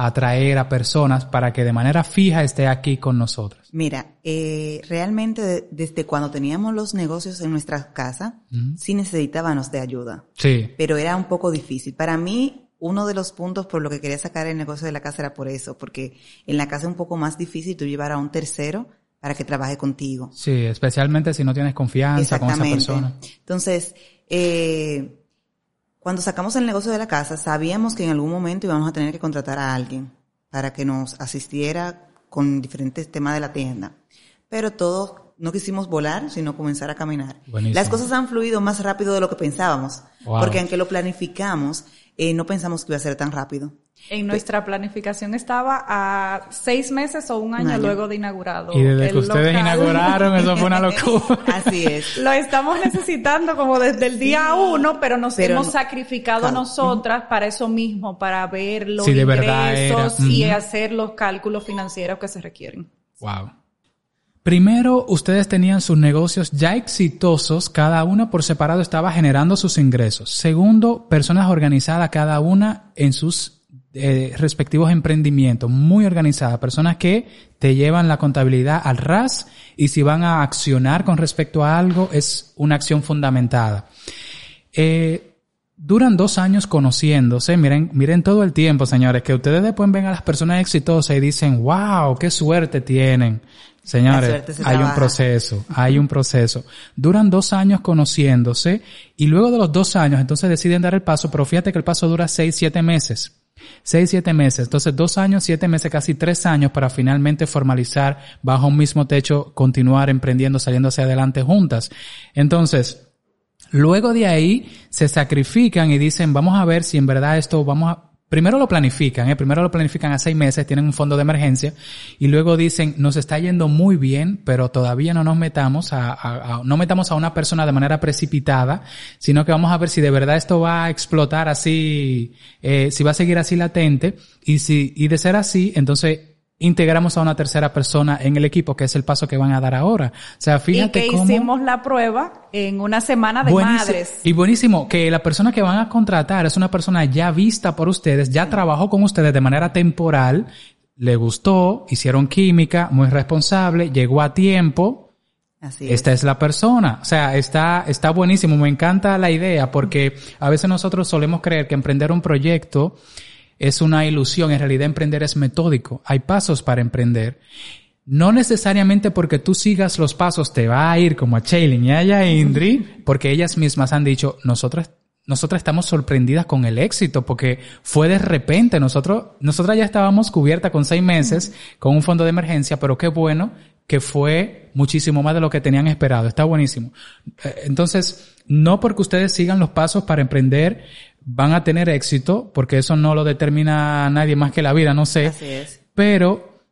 atraer a personas para que de manera fija esté aquí con nosotros. Mira, eh, realmente de- desde cuando teníamos los negocios en nuestra casa, sí necesitábamos de ayuda, Sí, pero era un poco difícil. Para mí, uno de los puntos por lo que quería sacar el negocio de la casa era por eso, porque en la casa es un poco más difícil tú llevar a un tercero para que trabaje contigo. sí, especialmente si no tienes confianza con esa persona. Entonces, eh, Cuando sacamos el negocio de la casa, sabíamos que en algún momento íbamos a tener que contratar a alguien para que nos asistiera con diferentes temas de la tienda. Pero todos no quisimos volar, sino comenzar a caminar. Buenísimo. Las cosas han fluido más rápido de lo que pensábamos, Wow. porque aunque lo planificamos, eh, no pensamos que iba a ser tan rápido. En nuestra planificación estaba a seis meses o un año, luego de inaugurado. Y desde el que ustedes local. inauguraron, eso fue una locura. Así es. Lo estamos necesitando como desde el día uno, pero nos Pero hemos no- sacrificado claro. nosotras para eso mismo, para ver los Si de verdad ingresos y hacer los cálculos financieros que se requieren. Wow. Primero, ustedes tenían sus negocios ya exitosos, cada una por separado estaba generando sus ingresos. Segundo, personas organizadas cada una en sus eh, respectivos emprendimientos, muy organizadas, personas que te llevan la contabilidad al ras y si van a accionar con respecto a algo es una acción fundamentada. Eh, duran dos años conociéndose. Miren, miren todo el tiempo, señores, que ustedes después ven a las personas exitosas y dicen, wow, qué suerte tienen. Señores, se hay un proceso, hay un proceso. Duran dos años conociéndose y luego de los dos años entonces deciden dar el paso, pero fíjate que el paso dura seis, siete meses. Seis, siete meses. Entonces, dos años, siete meses, casi tres años para finalmente formalizar bajo un mismo techo, continuar emprendiendo, saliendo hacia adelante juntas. Entonces, Luego de ahí se sacrifican y dicen, vamos a ver si en verdad esto vamos a... Primero lo planifican, ¿eh? primero lo planifican a seis meses, tienen un fondo de emergencia y luego dicen, nos está yendo muy bien, pero todavía no nos metamos a, a- a- no metamos a una persona de manera precipitada, sino que vamos a ver si de verdad esto va a explotar así, eh, si va a seguir así latente y si, y de ser así, entonces integramos a una tercera persona en el equipo, que es el paso que van a dar ahora. O sea, fíjate y que cómo... hicimos la prueba en una semana de Buenísimo. madres. Y buenísimo, que la persona que van a contratar es una persona ya vista por ustedes, ya trabajó con ustedes de manera temporal, le gustó, hicieron química, muy responsable, llegó a tiempo. Así es. Esta es la persona. O sea, está, está buenísimo. Me encanta la idea porque a veces nosotros solemos creer que emprender un proyecto es una ilusión. En realidad emprender es metódico. Hay pasos para emprender. No necesariamente porque tú sigas los pasos te va a ir como a Chaylin y a Indri, porque ellas mismas han dicho, nosotras, nosotras estamos sorprendidas con el éxito, porque fue de repente, nosotros, nosotras ya estábamos cubiertas con seis meses, con un fondo de emergencia, pero qué bueno que fue muchísimo más de lo que tenían esperado. Está buenísimo. Eh, Entonces, no porque ustedes sigan los pasos para emprender, van a tener éxito, porque eso no lo determina nadie más que la vida, no sé. Así es. Pero,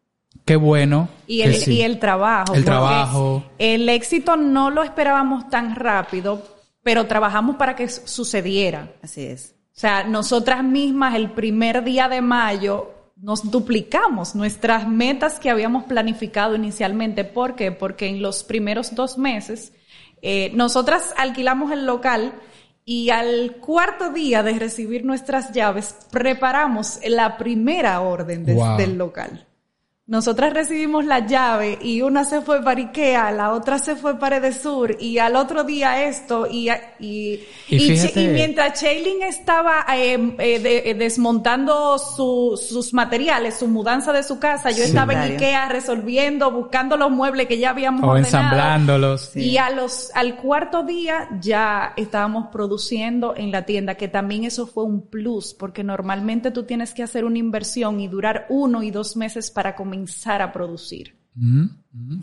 qué bueno. Y que el, sí. y el trabajo. El trabajo. El éxito no lo esperábamos tan rápido, pero trabajamos para que sucediera. Así es. O sea, nosotras mismas el primer día de mayo nos duplicamos nuestras metas que habíamos planificado inicialmente. ¿Por qué? Porque en los primeros dos meses eh, nosotras alquilamos el local y al cuarto día de recibir nuestras llaves preparamos la primera orden de- Wow. del local. Nosotras recibimos la llave y una se fue para Ikea, la otra se fue para Edesur y al otro día esto y, y, Y fíjate- mientras Shailin estaba eh, eh, de- eh, desmontando su- sus materiales, su mudanza de su casa, yo Sí. estaba en. Ikea resolviendo, buscando los muebles que ya habíamos O ordenado. ensamblándolos. Y a los, al cuarto día ya estábamos produciendo en la tienda, que también eso fue un plus, porque normalmente tú tienes que hacer una inversión y durar uno y dos meses para comenzar a producir.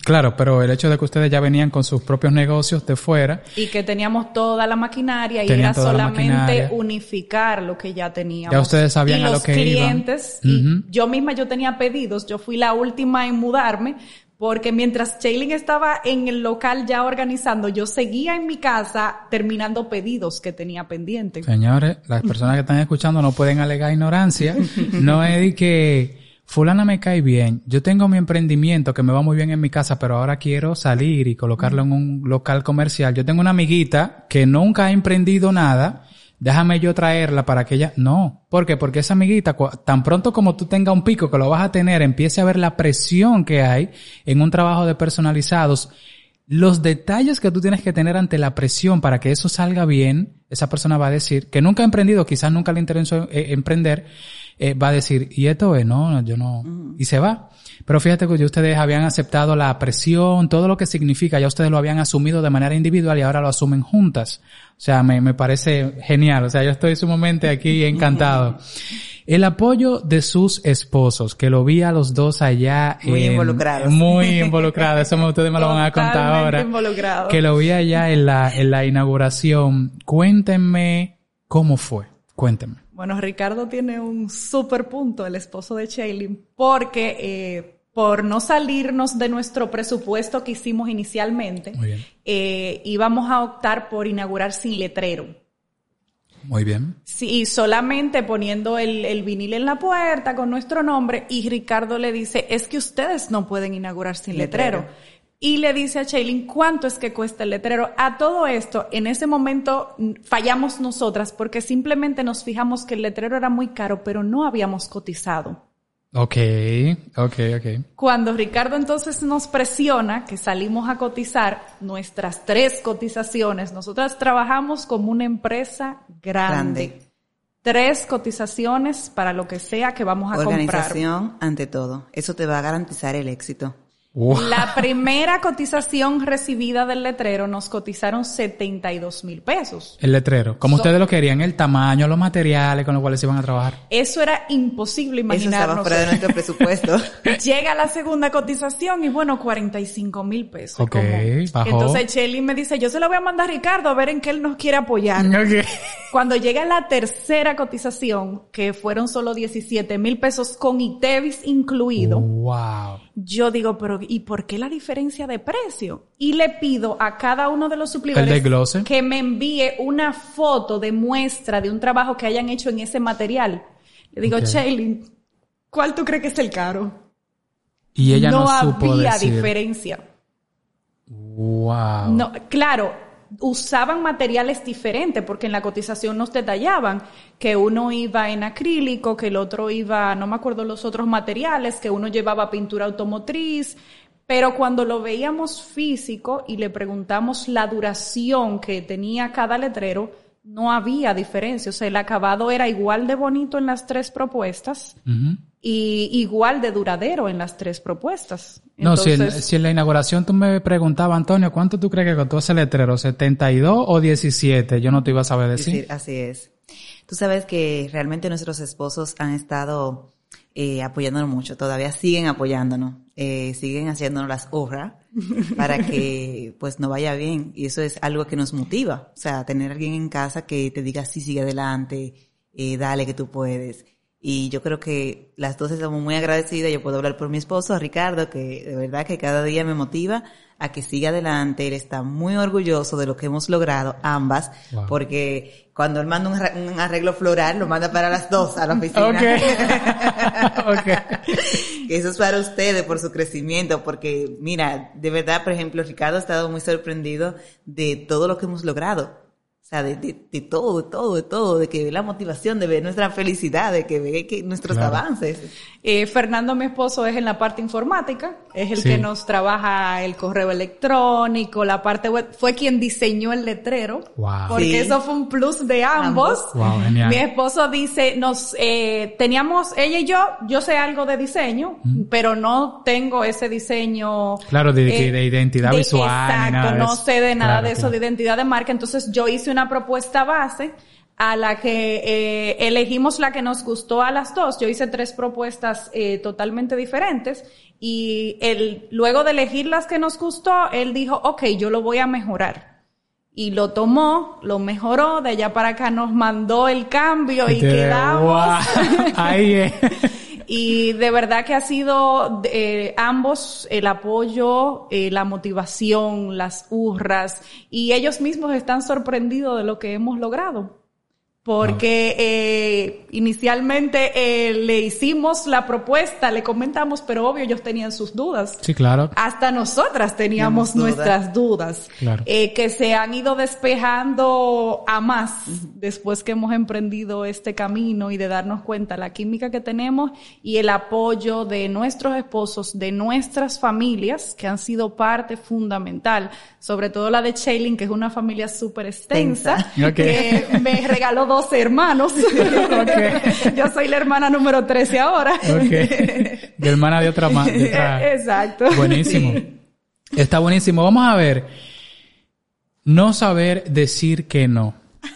Claro, pero el hecho de que ustedes ya venían con sus propios negocios de fuera, Y que teníamos toda la maquinaria y era solamente unificar lo que ya teníamos. Ya ustedes sabían y a lo que iban. clientes, y yo misma yo tenía pedidos, yo fui la última en mudarme, porque mientras Shailin estaba en el local ya organizando, yo seguía en mi casa terminando pedidos que tenía pendientes. señores, las personas que están escuchando no pueden alegar ignorancia. No es de que fulana me cae bien, yo tengo mi emprendimiento que me va muy bien en mi casa, pero ahora quiero salir y colocarlo en un local comercial. Yo tengo una amiguita que nunca ha emprendido nada. Déjame yo traerla para que ella... No. ¿Por qué? Porque esa amiguita, tan pronto como tú tengas un pico que lo vas a tener, empiece a ver la presión que hay en un trabajo de personalizados, los detalles que tú tienes que tener ante la presión para que eso salga bien, esa persona va a decir que nunca ha emprendido, quizás nunca le interesó eh, emprender, eh, va a decir, y esto es, no, yo no, y se va. Pero fíjate que ya ustedes habían aceptado la presión, todo lo que significa, ya ustedes lo habían asumido de manera individual y ahora lo asumen juntas. O sea, me, me parece genial. O sea, yo estoy sumamente aquí encantado. El apoyo de sus esposos, que lo vi a los dos allá. Muy en- involucrados. Muy involucrados. Eso ustedes me lo van a contar ahora. involucrados. Que lo vi allá en la, en la inauguración. Cuéntenme cómo fue. Cuéntenme. Bueno, Ricardo tiene un super punto, el esposo de Shailin, porque eh, por no salirnos de nuestro presupuesto que hicimos inicialmente, eh, íbamos a optar por inaugurar sin letrero. Muy bien. Sí, solamente poniendo el, el vinil en la puerta con nuestro nombre y Ricardo le dice, es que ustedes no pueden inaugurar sin letrero. Letrero. Y le dice a Shailin, ¿cuánto es que cuesta el letrero? A todo esto, en ese momento fallamos nosotras porque simplemente nos fijamos que el letrero era muy caro, pero no habíamos cotizado. Ok, ok, ok. Cuando Ricardo entonces nos presiona, que salimos a cotizar nuestras tres cotizaciones, nosotras trabajamos como una empresa grande. Grande. Tres cotizaciones para lo que sea que vamos a comprar. Organización ante todo. Eso te va a garantizar el éxito. Wow. La primera cotización recibida del letrero nos cotizaron 72 mil pesos. El letrero. Como So- ustedes lo querían, el tamaño, los materiales con los cuales se iban a trabajar. Eso era imposible Eso estaba imaginarnos. fuera de nuestro presupuesto. Llega la segunda cotización y bueno, 45 mil pesos. Ok, bajó. Entonces Shelly me dice, yo se lo voy a mandar a Ricardo a ver en qué él nos quiere apoyar. Cuando llega la tercera cotización, que fueron solo 17 mil pesos con ITEVIS incluido, Wow. yo digo, pero ¿y por qué la diferencia de precio? Y le pido a cada uno de los suplidores que me envíe una foto de muestra de un trabajo que hayan hecho en ese material. Le digo, Ok. Shailin, ¿cuál tú crees que es el caro? Y ella no, supo había decir. diferencia. Wow. No, claro, usaban materiales diferentes porque en la cotización nos detallaban que uno iba en acrílico, que el otro iba, no me acuerdo los otros materiales, que uno llevaba pintura automotriz, pero cuando lo veíamos físico y le preguntamos la duración que tenía cada letrero, no había diferencia, o sea, el acabado era igual de bonito en las tres propuestas. Y igual de duradero en las tres propuestas. No, si, en, si en la inauguración tú me preguntabas, Antonio, ¿cuánto tú crees que costó ese letrero? ¿72 o 17? Yo no te iba a saber decir. decir, así es. Tú sabes que realmente nuestros esposos han estado eh, apoyándonos mucho, todavía siguen apoyándonos, eh, siguen haciéndonos las obras para que pues nos vaya bien y eso es algo que nos motiva, o sea, tener a alguien en casa que te diga sí, sigue adelante, eh, dale que tú puedes. Y yo creo que las dos estamos muy agradecidas. Yo puedo hablar por mi esposo, Ricardo, que de verdad que cada día me motiva a que siga adelante. Él está muy orgulloso de lo que hemos logrado, ambas, Wow. porque cuando él manda un, arreglo floral, lo manda para las dos a la oficina. Ok. que eso es para ustedes por su crecimiento, porque mira, de verdad, por ejemplo, Ricardo ha estado muy sorprendido de todo lo que hemos logrado. O sea, de, de, de todo, de todo, de todo, de que ve la motivación, de ver nuestra felicidad, de que ve que nuestros Claro. avances. Eh, Fernando, mi esposo, es en la parte informática, es el Sí. que nos trabaja el correo electrónico, la parte web, fue quien diseñó el letrero, Wow. porque Sí. eso fue un plus de ambos. Ambos. Wow, genial. Mi esposo dice, nos, eh, teníamos, ella y yo, yo sé algo de diseño, pero no tengo ese diseño. Claro, de- de identidad visual, Exacto, nada no sé de nada Claro, de eso, claro. de identidad de marca. Entonces yo hice una propuesta base a la que eh, elegimos la que nos gustó a las dos. Yo hice tres propuestas eh, totalmente diferentes y él, luego de elegir las que nos gustó, él dijo, ok, yo lo voy a mejorar. Y lo tomó, lo mejoró, de allá para acá nos mandó el cambio y quedamos. Wow. Ahí es. Y de verdad que ha sido eh, ambos el apoyo, eh, la motivación, las hurras, y ellos mismos están sorprendidos de lo que hemos logrado. Porque eh, inicialmente eh, le hicimos la propuesta, le comentamos, pero obvio ellos tenían sus dudas. Sí, claro. Hasta nosotras teníamos dudas. nuestras dudas, Claro. eh, que se han ido despejando a más después que hemos emprendido este camino y de darnos cuenta la química que tenemos y el apoyo de nuestros esposos, de nuestras familias, que han sido parte fundamental, sobre todo la de Shailin, que es una familia súper extensa, que me regaló 12 hermanos. Yo soy la hermana número 13 ahora. Ok. De hermana de otra más. Exacto. Buenísimo. Está buenísimo. Vamos a ver. No saber decir que no.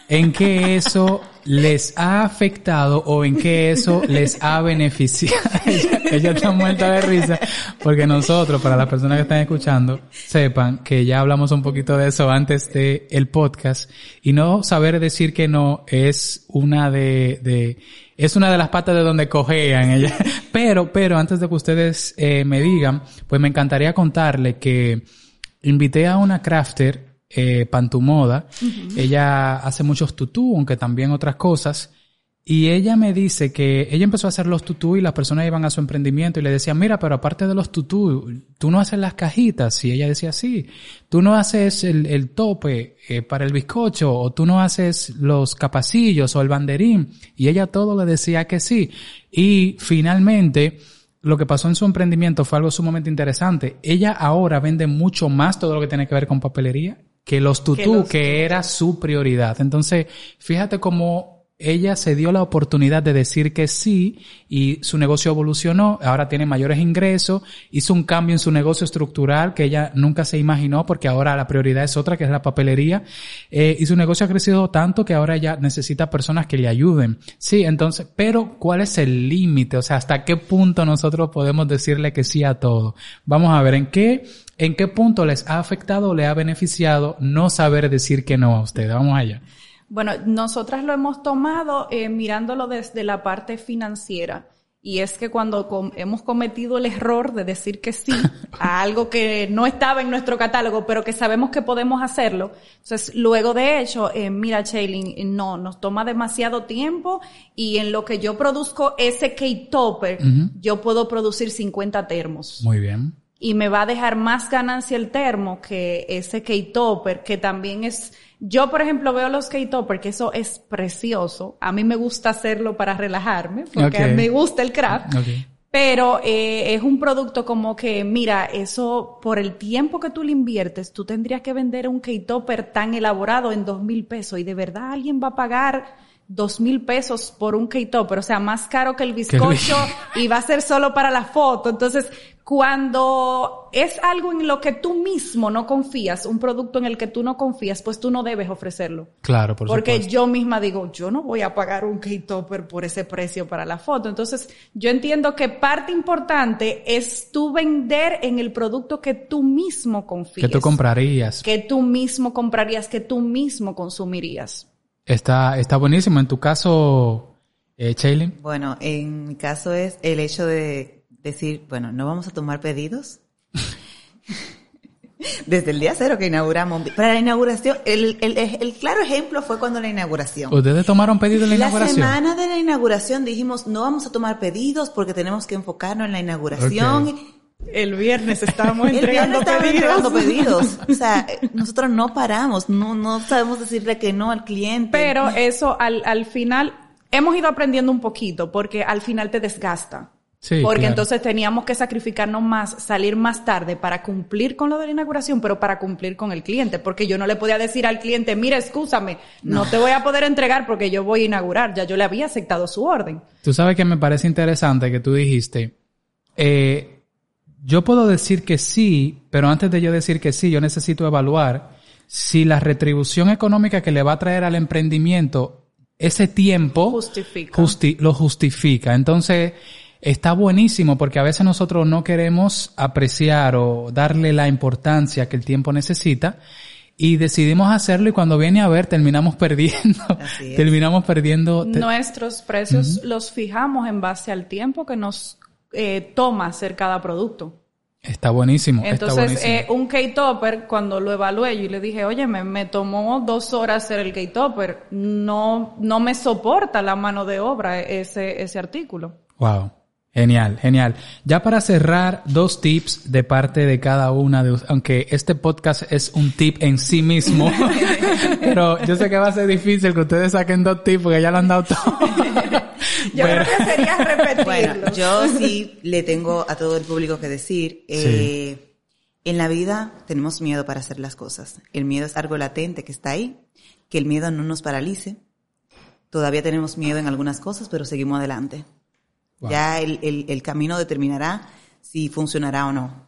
¿En qué eso les ha afectado o en qué eso les ha beneficiado? ella, está muerta de risa porque nosotros, para las personas que están escuchando, sepan que ya hablamos un poquito de eso antes de el podcast y no saber decir que no es una de, de es una de las patas de donde cojean ella. Pero, pero antes de que ustedes eh, me digan, pues me encantaría contarle que invité a una crafter eh, Pantumoda. Ella hace muchos tutú, aunque también otras cosas. Y ella me dice que ella empezó a hacer los tutú y las personas iban a su emprendimiento y le decían, mira, pero aparte de los tutú, tú no haces las cajitas. Y ella decía, sí, tú no haces el, tope eh, para el bizcocho o tú no haces los capacillos o el banderín. Y ella todo le decía que sí. Y finalmente, lo que pasó en su emprendimiento fue algo sumamente interesante. Ella ahora vende mucho más todo lo que tiene que ver con papelería que los tutú, que, era su prioridad. Entonces, fíjate cómo ella se dio la oportunidad de decir que sí y su negocio evolucionó, ahora tiene mayores ingresos, hizo un cambio en su negocio estructural que ella nunca se imaginó porque ahora la prioridad es otra que es la papelería eh, y su negocio ha crecido tanto que ahora ella necesita personas que le ayuden. Sí, entonces, pero ¿cuál es el límite? O sea, ¿hasta qué punto nosotros podemos decirle que sí a todo? Vamos a ver en qué ¿En qué punto les ha afectado o le ha beneficiado no saber decir que no a usted? Vamos allá. Bueno, nosotras lo hemos tomado eh, mirándolo desde la parte financiera. Y es que cuando hemos cometido el error de decir que sí a algo que no estaba en nuestro catálogo, pero que sabemos que podemos hacerlo, entonces luego de hecho, eh, mira, Shailin, no, nos toma demasiado tiempo y en lo que yo produzco ese cake topper, yo puedo producir 50 termos. Muy bien y me va a dejar más ganancia el termo que ese K-Topper, que también es, yo por ejemplo veo los K-Topper, que eso es precioso, a mí me gusta hacerlo para relajarme, porque a mí me gusta el craft, pero eh, es un producto como que, mira, eso por el tiempo que tú le inviertes, tú tendrías que vender un K-Topper tan elaborado en dos mil pesos y de verdad alguien va a pagar dos mil pesos por un K-Topper, o sea, más caro que el bizcocho y va a ser solo para la foto. Entonces, cuando es algo en lo que tú mismo no confías, un producto en el que tú no confías, pues tú no debes ofrecerlo. Claro, por Porque yo misma digo, yo no voy a pagar un K-Topper por ese precio para la foto. Entonces, yo entiendo que parte importante es tú vender en el producto que tú mismo confías. Que tú comprarías. Que tú mismo comprarías, que tú mismo consumirías. Está, está buenísimo. En tu caso, eh, Bueno, en mi caso es el hecho de decir, bueno, no vamos a tomar pedidos. Desde el día cero que inauguramos. Para la inauguración, el, el, el, claro ejemplo fue cuando la inauguración. ¿Ustedes tomaron pedidos en la, inauguración? La semana de la inauguración dijimos, no vamos a tomar pedidos porque tenemos que enfocarnos en la inauguración. El viernes estábamos entregando, pedidos. pedidos. O sea, nosotros no paramos, no, no sabemos decirle que no al cliente. Pero eso al, al final hemos ido aprendiendo un poquito porque al final te desgasta. Sí, porque entonces teníamos que sacrificarnos más, salir más tarde para cumplir con lo de la inauguración, pero para cumplir con el cliente, porque yo no le podía decir al cliente, mira, escúchame, no. no te voy a poder entregar porque yo voy a inaugurar, ya yo le había aceptado su orden. Tú sabes que me parece interesante que tú dijiste, eh, yo puedo decir que sí, pero antes de yo decir que sí, yo necesito evaluar si la retribución económica que le va a traer al emprendimiento ese tiempo justifica. lo justifica. Entonces, está buenísimo porque a veces nosotros no queremos apreciar o darle la importancia que el tiempo necesita y decidimos hacerlo y cuando viene a ver terminamos perdiendo. terminamos perdiendo. Nuestros precios los fijamos en base al tiempo que nos eh, toma hacer cada producto. Está buenísimo. Entonces, eh, un K-Topper, cuando lo evalué, yo le dije, oye, me, me tomó dos horas hacer el K-Topper. No, no me soporta la mano de obra ese, ese artículo. Wow. Genial, genial. Ya para cerrar, dos tips de parte de cada una de aunque este podcast es un tip en sí mismo, pero yo sé que va a ser difícil que ustedes saquen dos tips porque ya lo han dado todo. yo creo que sería repetirlo. Bueno, yo sí le tengo a todo el público que decir, eh, en la vida tenemos miedo para hacer las cosas. El miedo es algo latente que está ahí, que el miedo no nos paralice, todavía tenemos miedo en algunas cosas, pero seguimos adelante. Ya el, el, el camino determinará si funcionará o no.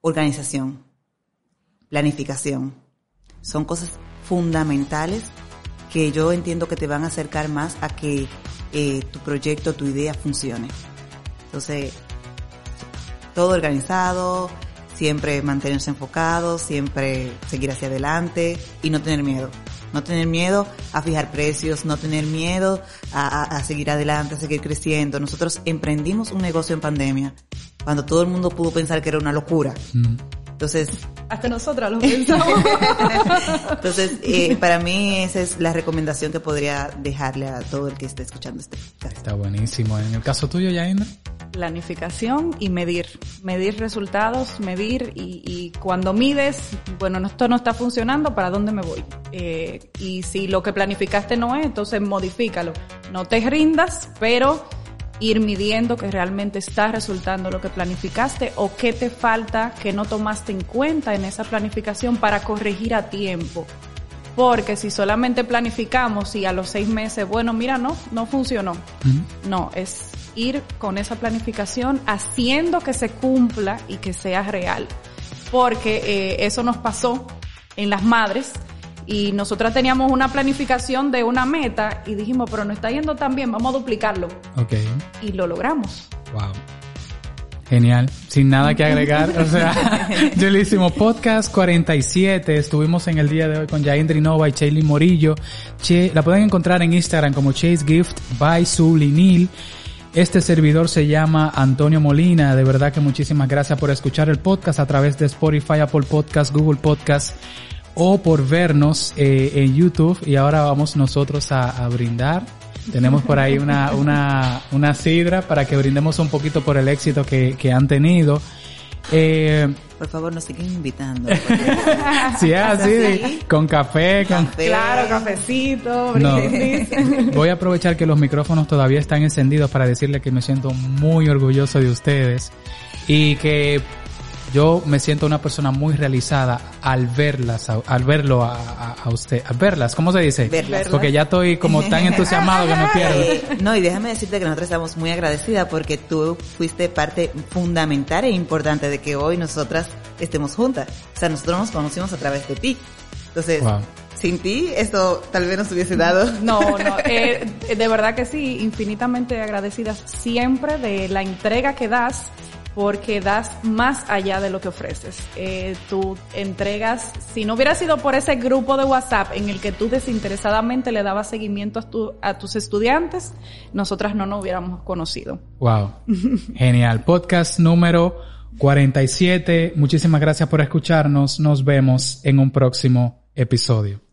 Organización, planificación, son cosas fundamentales que yo entiendo que te van a acercar más a que eh, tu proyecto, tu idea funcione. Entonces, todo organizado, siempre mantenerse enfocado, siempre seguir hacia adelante y no tener miedo. No tener miedo a fijar precios, no tener miedo a, a, a seguir adelante, a seguir creciendo. Nosotros emprendimos un negocio en pandemia cuando todo el mundo pudo pensar que era una locura. Mm. Entonces, Hasta nosotras lo pensamos. entonces eh, para mí esa es la recomendación que podría dejarle a todo el que esté escuchando este podcast. Está buenísimo. En el caso tuyo, Yainda. Planificación y medir. Medir resultados, medir y, y cuando mides, bueno, no, esto no está funcionando, ¿para dónde me voy? Eh, y si lo que planificaste no es, entonces modifícalo. No te rindas, pero ir midiendo que realmente está resultando lo que planificaste o qué te falta que no tomaste en cuenta en esa planificación para corregir a tiempo. Porque si solamente planificamos y a los seis meses, bueno, mira, no, no funcionó. No, es ir con esa planificación haciendo que se cumpla y que sea real. Porque eh, eso nos pasó en las madres y nosotras teníamos una planificación de una meta y dijimos, pero no está yendo tan bien, vamos a duplicarlo. Ok. Y lo logramos. Wow. Genial. Sin nada que agregar. O sea, chulísimo. Podcast 47. Estuvimos en el día de hoy con Yaindri Nova y Chaylin Morillo. Che, la pueden encontrar en Instagram como Chase Gift by Sulinil. Este servidor se llama Antonio Molina. De verdad que muchísimas gracias por escuchar el podcast a través de Spotify, Apple Podcast, Google Podcast o por vernos eh, en YouTube. Y ahora vamos nosotros a, a brindar. Tenemos por ahí una, una, una sidra para que brindemos un poquito por el éxito que, que han tenido. Eh, Por favor, nos siguen invitando. es así, así. con café, con... Café. Claro, cafecito, No. brindis. Voy a aprovechar que los micrófonos todavía están encendidos para decirle que me siento muy orgulloso de ustedes y que yo me siento una persona muy realizada al verlas, a- al verlo a, a- a usted, al verlas, ¿cómo se dice? Verlas. Porque ya estoy como tan entusiasmado que me pierdo. Eh, no, y déjame decirte que nosotros estamos muy agradecidas porque tú fuiste parte fundamental e importante de que hoy nosotras estemos juntas. O sea, nosotros nos conocimos a través de ti. Entonces, Wow. sin ti, esto tal vez nos hubiese dado. No, no, eh, de verdad que sí, infinitamente agradecidas siempre de la entrega que das, porque das más allá de lo que ofreces. Eh, tú entregas, si no hubiera sido por ese grupo de WhatsApp en el que tú desinteresadamente le dabas seguimiento a, tu- a tus estudiantes, nosotras no nos hubiéramos conocido. Wow. Genial. Podcast número 47. Muchísimas gracias por escucharnos. Nos vemos en un próximo episodio.